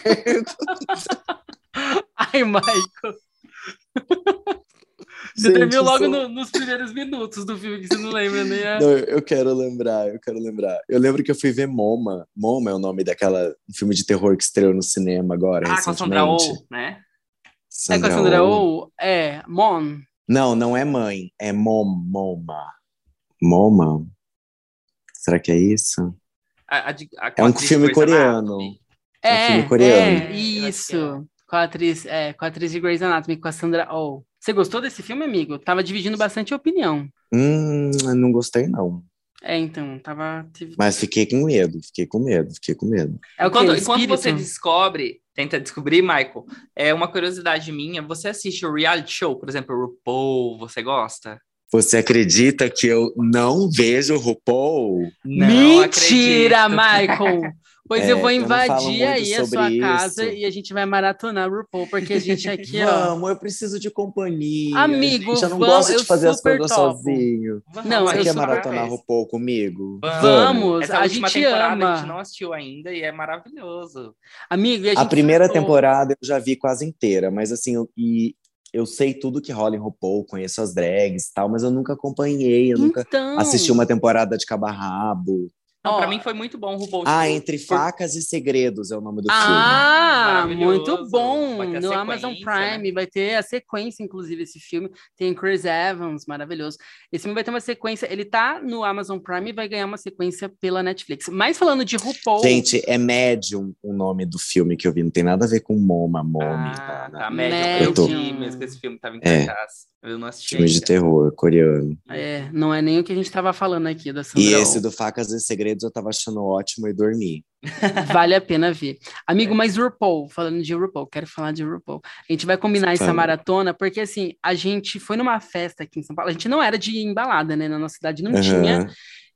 Ai, Michael. Você Gente, dormiu logo sou- no- nos primeiros minutos do filme que você não lembra nem a... Não, eu quero lembrar, eu quero lembrar. Eu lembro que eu fui ver Moma. Moma é o nome daquela um filme de terror que estreou no cinema agora, Ah, com a Sandra. Oh, né? É com a Sandra Oh. Oh? É, Mon. Não, não é mãe, é Mom, Moma. Moma? Será que é isso? A- a a- É um filme coreano. Anatomy. É um É, filme coreano. é, É, acho que isso. Com a atriz, é, com a atriz de Grey's Anatomy, com a Sandra Oh. Você gostou desse filme, amigo? Tava dividindo bastante opinião. Hum, eu não gostei, não. É, então, tava... Mas fiquei com medo, fiquei com medo, fiquei com medo. É o que? Enquanto, O enquanto espírito? você descobre, tenta descobrir, Michael, é uma curiosidade minha, você assiste o reality show, por exemplo, o RuPaul, você gosta? Você acredita que eu não vejo RuPaul? Mentira, acredito. Michael! Pois É, eu vou eu não invadir muito aí a sua isso. casa e a gente vai maratonar RuPaul, porque a gente aqui, ó... Vamos, eu preciso de companhia. Amigo, gente, eu não vamos, gosto eu de fazer as super coisas topo. sozinho. Vamos, Não, Você eu quer maratonar faz. RuPaul comigo? Vamos, Essa a gente ama. a gente não assistiu ainda e é maravilhoso. Amigo, e a, A primeira surtou. temporada eu já vi quase inteira, mas assim, eu, e eu sei tudo que rola em RuPaul, conheço as drags e tal, mas eu nunca acompanhei, eu nunca Então, assisti uma temporada de cabo a rabo. Não, Ó, pra mim foi muito bom o RuPaul. Ah, Entre Facas e Segredos é o nome do Ah, Maravilhoso. muito bom. No Amazon né? Prime vai ter a sequência, inclusive, esse filme. Tem Chris Evans, maravilhoso. Esse filme vai ter uma sequência. Ele tá no Amazon Prime e vai ganhar uma sequência pela Netflix. Mas falando de RuPaul. filme. Gente, é Medium o nome do filme que eu vi, não tem nada a ver com Moma, Mommy. Ah, tá, tá, né? médio. Eu, tô- vi mesmo que esse filme tava em É. cartaz. Eu não assisti Filme de terror coreano. É, não é nem o que a gente tava falando aqui da Sandra E Oh. esse do Facas e Segredos eu tava achando ótimo e dormi. Vale a pena ver. É. Amigo, mas RuPaul, falando de RuPaul, quero falar de RuPaul. A gente vai combinar essa maratona, porque assim, a gente foi numa festa aqui em São Paulo. A gente não era de embalada, né? Na nossa cidade não tinha. Aham.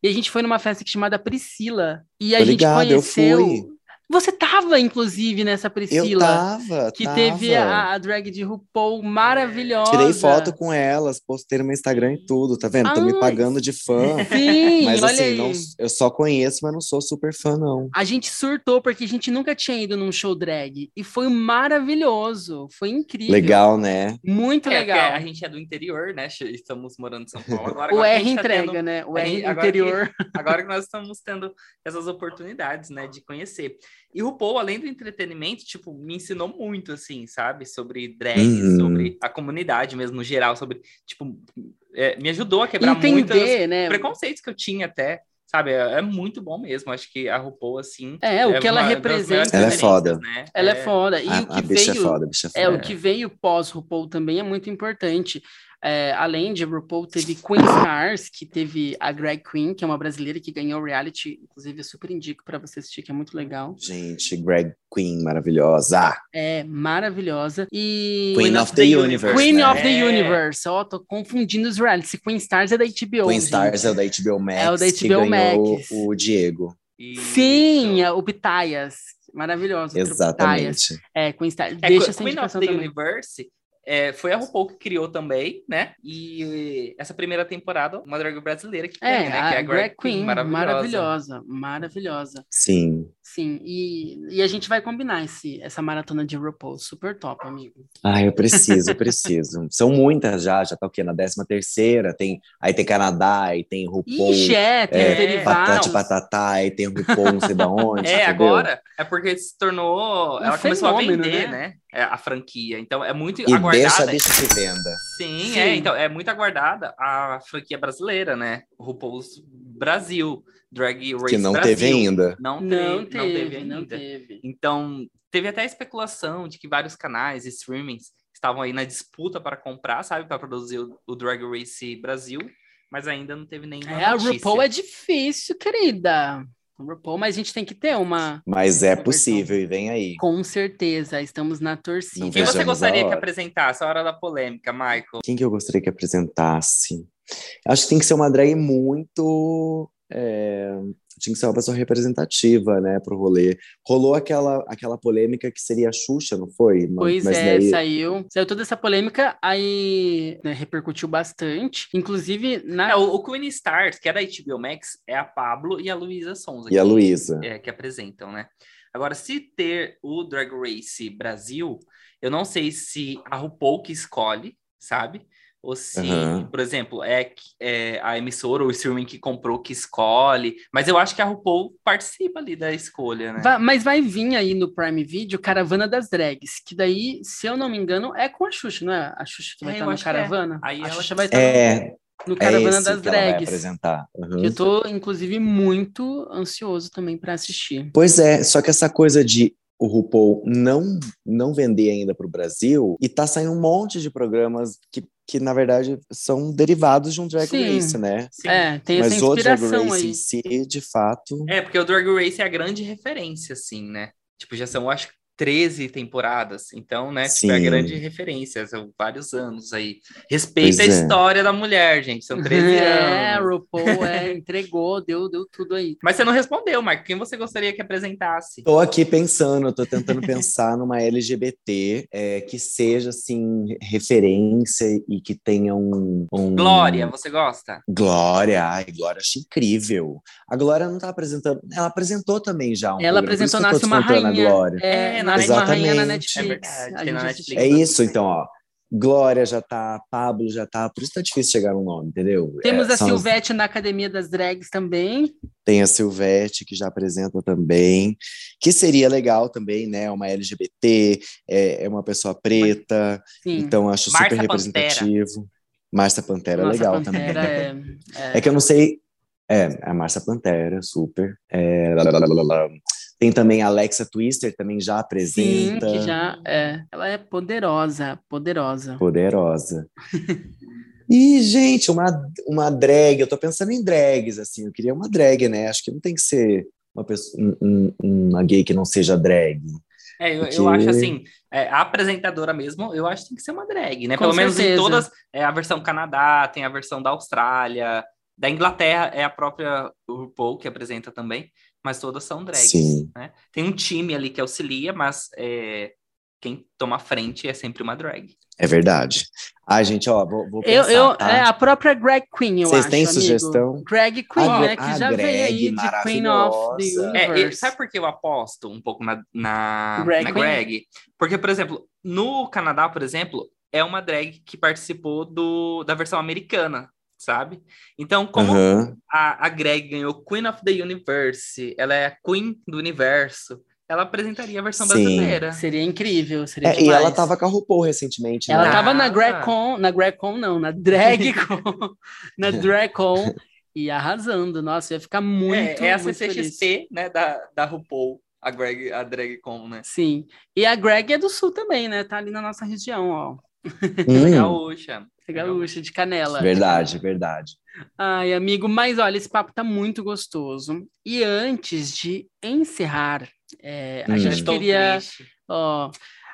E a gente foi numa festa chamada Priscila. E a Tô gente conheceu. Você tava, inclusive, nessa Eu Priscila. tava, Que tava. teve a, a drag de RuPaul maravilhosa. Tirei foto com elas, postei no meu Instagram e tudo, tá vendo? Tô me pagando de fã. Sim, Mas olha assim, aí. não- eu só conheço, mas não sou super fã, não. A gente surtou porque a gente nunca tinha ido num show drag. E foi maravilhoso. Foi incrível. Legal, né? Muito É, legal. a gente é do interior, né? Estamos morando em São Paulo. Agora, O R tá entrega, tendo- né? O R gente- agora que- interior. Agora que nós estamos tendo essas oportunidades, né, de conhecer. E o RuPaul, além do entretenimento, tipo, me ensinou muito, assim, sabe? Sobre drag, Uhum. sobre a comunidade mesmo, no geral, sobre, tipo, é, me ajudou a quebrar muitos né? preconceitos que eu tinha até, sabe? É, é muito bom mesmo. Acho que a RuPaul, assim... É, o que ela representa. Ela é foda. Né? Ela é foda. E a, o que a bicha veio. é foda, a bicha é É, o que veio pós RuPaul também é muito importante. É, além de RuPaul, teve Queen Stars, que teve a Greg Queen, que é uma brasileira que ganhou o reality. Inclusive, eu super indico para você assistir, que é muito legal. Gente, Greg Queen, maravilhosa. É maravilhosa. E. Queen of the Universe, Queen né? of the É. Universe. Ó, tô confundindo os realities. Queen Stars é da HBO. Queen Stars gente. é o da HBO Max, É o da que HBO ganhou Max. o Diego. E- Sim, é o Pitaias. Maravilhoso. Pitaias. Exatamente. É, Queen Stars. É, Deixa Queen essa of indicação the também. Universe é, foi a RuPaul que criou também, né? E essa primeira temporada, uma drag brasileira que É, ganha, né? a que é a Greg Queen, maravilhosa. maravilhosa, maravilhosa. Sim. Sim, e, e a gente vai combinar esse, essa maratona de RuPaul, super top, amigo. Ah, eu preciso, eu preciso. São muitas já, já tá o quê? Na décima terceira, tem, aí tem Canadá, aí tem RuPaul, Ixi, é, tem é, os derivados. Patati Patatá, aí tem RuPaul não sei da onde, É, entendeu? agora é porque se tornou. Um ela começou a fenômeno, vender, né? né? É, a franquia. Então é muito E deixa a aguardada. bicha que venda. Sim, Sim. é. Então é muito aguardada a franquia brasileira, né? RuPaul's Brasil, Drag Race Que não Brasil. teve ainda. Não, te- Não teve, não teve não ainda. teve. Então, teve até especulação de que vários canais e streamings estavam aí na disputa para comprar, sabe, para produzir o, o Drag Race Brasil, mas ainda não teve nenhuma É, a notícia. RuPaul é difícil, querida. RuPaul, mas a gente tem que ter uma, Mas é possível e vem aí. com certeza, estamos na torcida. Quem você gostaria que apresentasse? A hora da polêmica, Michael. Quem que eu gostaria que apresentasse? Acho que tem que ser uma drag muito é, tinha que ser uma pessoa representativa, né, pro rolê. Rolou aquela, aquela polêmica que seria a Xuxa, não foi? Pois mas é, daí- saiu. Saiu toda essa polêmica, aí né, repercutiu bastante. Inclusive, na. É, o, o Queen Stars, que é da HBO Max, é a Pablo e a Luísa Sonza. E a que- Luísa. é, que apresentam, né? Agora, se ter o Drag Race Brasil, eu não sei se a RuPaul que escolhe, sabe? Ou se, Aham. por exemplo, é, que- é a emissora ou o streaming que comprou que escolhe. Mas eu acho que a RuPaul participa ali da escolha, né? Va- mas vai vir aí no Prime Video Caravana das Drags, que daí, se eu não me engano, é com a Xuxa, não é? A Xuxa que vai É, estar na é. Caravana. Aí a ela- Xuxa vai estar É, no é Caravana esse das que ela vai Drags. apresentar. Uhum. Que eu tô, inclusive, muito ansioso também para assistir. Pois é, só que essa coisa de o RuPaul não, não vender ainda para o Brasil, e tá saindo um monte de programas que, que, na verdade, são derivados de um Drag Sim. Race, né? Sim. É, tem Mas essa o Drag inspiração Race aí. em si, de fato, É, porque o Drag Race é a grande referência, assim, né? Tipo, já são, acho que 13 temporadas. Então, né, tipo, é grande referência. São vários anos aí. Respeita Pois a é. história da mulher, gente. São 13 É, anos. RuPaul é, entregou, deu, deu tudo aí. Mas você não respondeu, Marco. Quem você gostaria que apresentasse? Tô aqui pensando, tô tentando pensar numa LGBT é, que seja, assim, referência e que tenha um... um- Glória, você gosta? Glória, ai, Glória, acho incrível. A Glória não tá apresentando, ela apresentou também já um Ela programa, isso apresentou Nasce uma Rainha. Glória. É, É, Nasce uma Rainha na exatamente. Netflix. É tem na. Netflix. É isso, então, ó. Glória já tá, Pablo já tá, por isso tá difícil chegar no nome, entendeu? Temos É, a são as- Silvete na Academia das Drags também. Tem a Silvete, que já apresenta também, que seria legal também, né? Uma LGBT, é, é uma pessoa preta, Sim. então acho Márcia super representativo. Márcia Pantera é Nossa, legal Pantera também. É, É que eu não sei. É, a Márcia Pantera, super. É, lá, lá, lá, lá, lá. Tem também a Alexa Twister, também já Sim, apresenta. que já é. Ela é poderosa, poderosa. Poderosa. E, gente, uma, uma drag, eu tô pensando em drags, assim, eu queria uma drag, né? Acho que não tem que ser uma, pessoa, um- um- uma gay que não seja drag. É, eu, Porque- eu acho assim, é, a apresentadora mesmo, eu acho que tem que ser uma drag, né? Com Pelo menos em certeza. todas, é a versão Canadá, tem a versão da Austrália, da Inglaterra é a própria RuPaul que apresenta também, mas todas são drags, Sim. né? Tem um time ali que auxilia, mas é, quem toma a frente é sempre uma drag. É verdade. Ai, gente, ó, vou, vou Eu, pensar, eu, tá? é a própria Drag Queen, eu Vocês acho, têm amigo. sugestão? Drag Queen, A- né? Que já veio aí de Queen of the. É, Universe. sabe por que eu aposto um pouco na, na, Drag na? Greg? Porque, por exemplo, no Canadá, por exemplo, é uma drag que participou do, da versão americana, sabe? Então, como Aham. a, a Greg ganhou Queen of the Universe, ela é a Queen do universo, ela apresentaria a versão Sim. brasileira. Seria incrível, seria É, e ela tava com a RuPaul recentemente, Ela né? tava na Ah. GragCon, na GragCon não, na DragCon, na DragCon e arrasando. Nossa, ia ficar muito, é, é a muito feliz. CCXP, né, da, da RuPaul, a Greg, a drag com, né? Sim. E a Greg é do sul também, né? Tá ali na nossa região, ó. Hum, Gaúcha. É gaúcha de canela. verdade, verdade. Ai, amigo, mas olha, esse papo tá muito gostoso. E antes de encerrar, é, a Hum. gente queria, ó,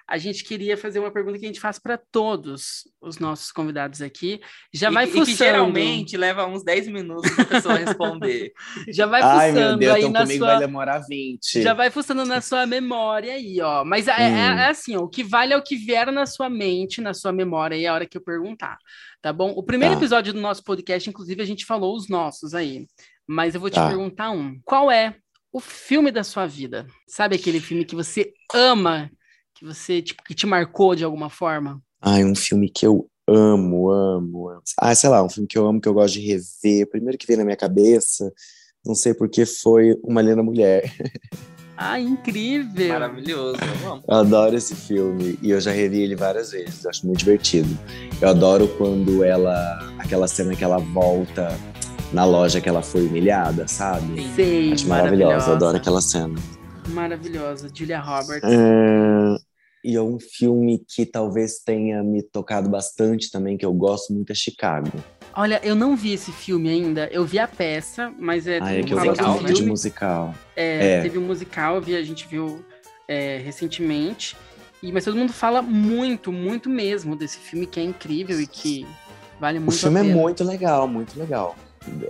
a gente queria fazer uma pergunta que a gente faz para todos os nossos convidados aqui. Já E vai que- e que fuçando, geralmente leva uns 10 minutos pra pessoa responder. já vai Ai, meu fuçando Deus, aí então na comigo sua vai demorar 20. Já vai fuçando na sua memória aí, ó. Mas é, é- Hum. é assim, ó, o que vale é o que vier na sua mente, na sua memória aí, a hora que eu perguntar, tá bom? O primeiro Tá. episódio do nosso podcast, inclusive, a gente falou os nossos aí. Mas eu vou te Tá. perguntar um. Qual é o filme da sua vida? Sabe aquele filme que você ama, que você, tipo, que te marcou de alguma forma? Ai, um filme que eu amo, amo, amo. Ah, sei lá, um filme que eu amo, que eu gosto de rever. Primeiro que veio na minha cabeça, não sei porque, foi Uma Linda Mulher. Ah, incrível! Maravilhoso. eu amo. Eu adoro esse filme e eu já revi ele várias vezes, acho muito divertido. Eu adoro quando ela, aquela cena que ela volta na loja que ela foi humilhada, sabe? Sei, Acho maravilhosa, eu adoro aquela cena. Maravilhosa. Julia Roberts. É, E é um filme que talvez tenha me tocado bastante também, que eu gosto muito, é Chicago. Olha, eu não vi esse filme ainda. Eu vi a peça, mas é. Ah, é que do muito de filme. musical. É, É. Teve um musical, vi, a gente viu é, recentemente. E, mas todo mundo fala muito, muito mesmo desse filme, que é incrível e que vale O muito filme a é pena. muito legal, muito legal.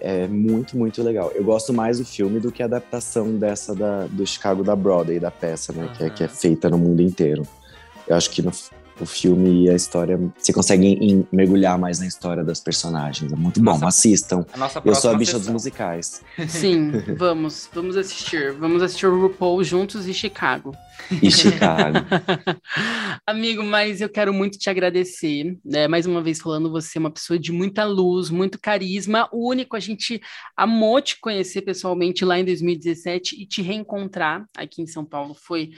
É muito, muito legal. Eu gosto mais do filme do que a adaptação dessa da, do Chicago da Broadway, da peça, né? Que, é, que é feita no mundo inteiro. Eu acho que no, o filme e a história. Você consegue em- mergulhar mais na história das personagens. É muito bom. Nossa, Assistam. A nossa Eu sou a bicha dos sessão. musicais. Sim, vamos, vamos assistir. Vamos assistir o RuPaul juntos e Chicago. E Chicago. Amigo, mas eu quero muito te agradecer. né? Mais uma vez falando, você é uma pessoa de muita luz, muito carisma, único. A gente amou te conhecer pessoalmente lá em 2017 e te reencontrar aqui em São Paulo foi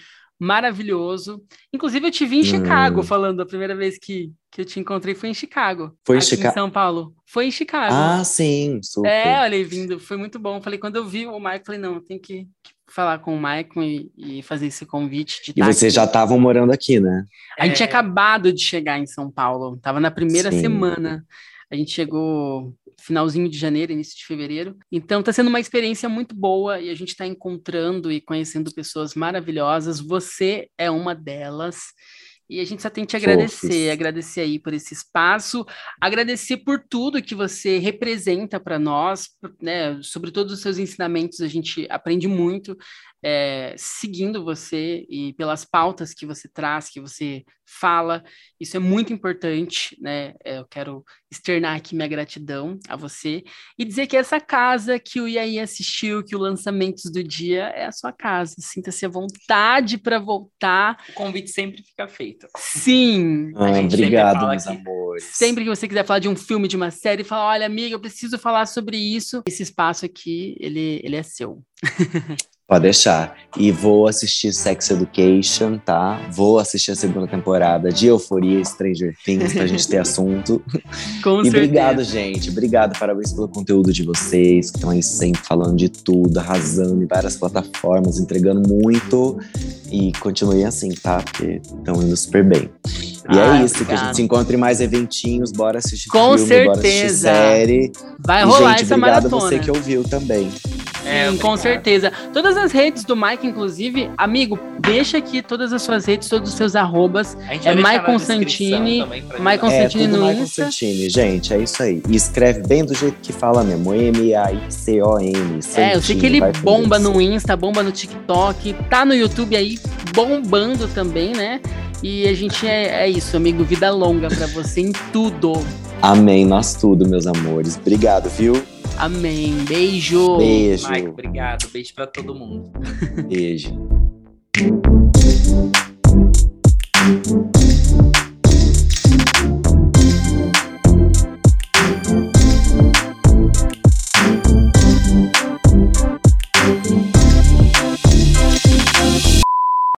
maravilhoso. Inclusive, eu te vi em Chicago Hum. falando, a primeira vez que, que eu te encontrei foi em Chicago. Foi em aqui Chica- em São Paulo. Foi em Chicago. ah, sim, super. É, olha aí, vindo, foi muito bom. Falei, quando eu vi o Michael, falei, não, eu tenho que, que falar com o Michael e, e fazer esse convite de E vocês já estavam morando aqui, né? A gente tinha É. acabado de chegar em São Paulo, tava na primeira Sim. semana. A gente chegou finalzinho de janeiro, início de fevereiro. Então tá sendo uma experiência muito boa e a gente está encontrando e conhecendo pessoas maravilhosas. Você é uma delas. E a gente só tem que te agradecer, agradecer aí por esse espaço, agradecer por tudo que você representa para nós, né? Sobre todos os seus ensinamentos, a gente aprende muito é, seguindo você e pelas pautas que você traz, que você fala. Isso é muito importante, né? É, Eu quero externar aqui minha gratidão a você e dizer que essa casa que o Iaí assistiu, que o Lançamentos do Dia é a sua casa. Sinta-se à vontade para voltar. O convite sempre fica feito. Sim! Ah, obrigado, meus que amores. Sempre que você quiser falar de um filme, de uma série, fala, olha, amiga, eu preciso falar sobre isso. Esse espaço aqui, ele, ele é seu. Pode deixar. E vou assistir Sex Education, tá? Vou assistir a segunda temporada de Euforia e Stranger Things pra gente ter assunto. Com e certeza. obrigado, gente. Obrigado, parabéns pelo conteúdo de vocês, que estão aí sempre falando de tudo, arrasando em várias plataformas, entregando muito. E continuem assim, tá? Porque estão indo super bem. E Ah, é isso, que a obrigado. gente se encontre em mais eventinhos, bora assistir Com filme, bora assistir certeza. série. Vai e, rolar gente, essa obrigado a maratona. você que ouviu também. É, Sim, com obrigado. certeza. Todas as redes do Mike, inclusive, amigo, deixa aqui todas as suas redes, todos os seus arrobas. A gente É na Constantini, Mai ajudar. Constantini é, tudo no Insta. Constantini, gente, é isso aí. E escreve bem do jeito que fala mesmo, M-A-I-C-O-N. É, eu sei que ele com bomba no Insta, bomba no TikTok, tá no YouTube aí bombando também, né? E a gente é, é isso, amigo, vida longa pra você em tudo. Amém, nós tudo, meus amores. Obrigado, viu? Amém. Beijo. Beijo. Mike, obrigado. Beijo pra todo mundo. Beijo.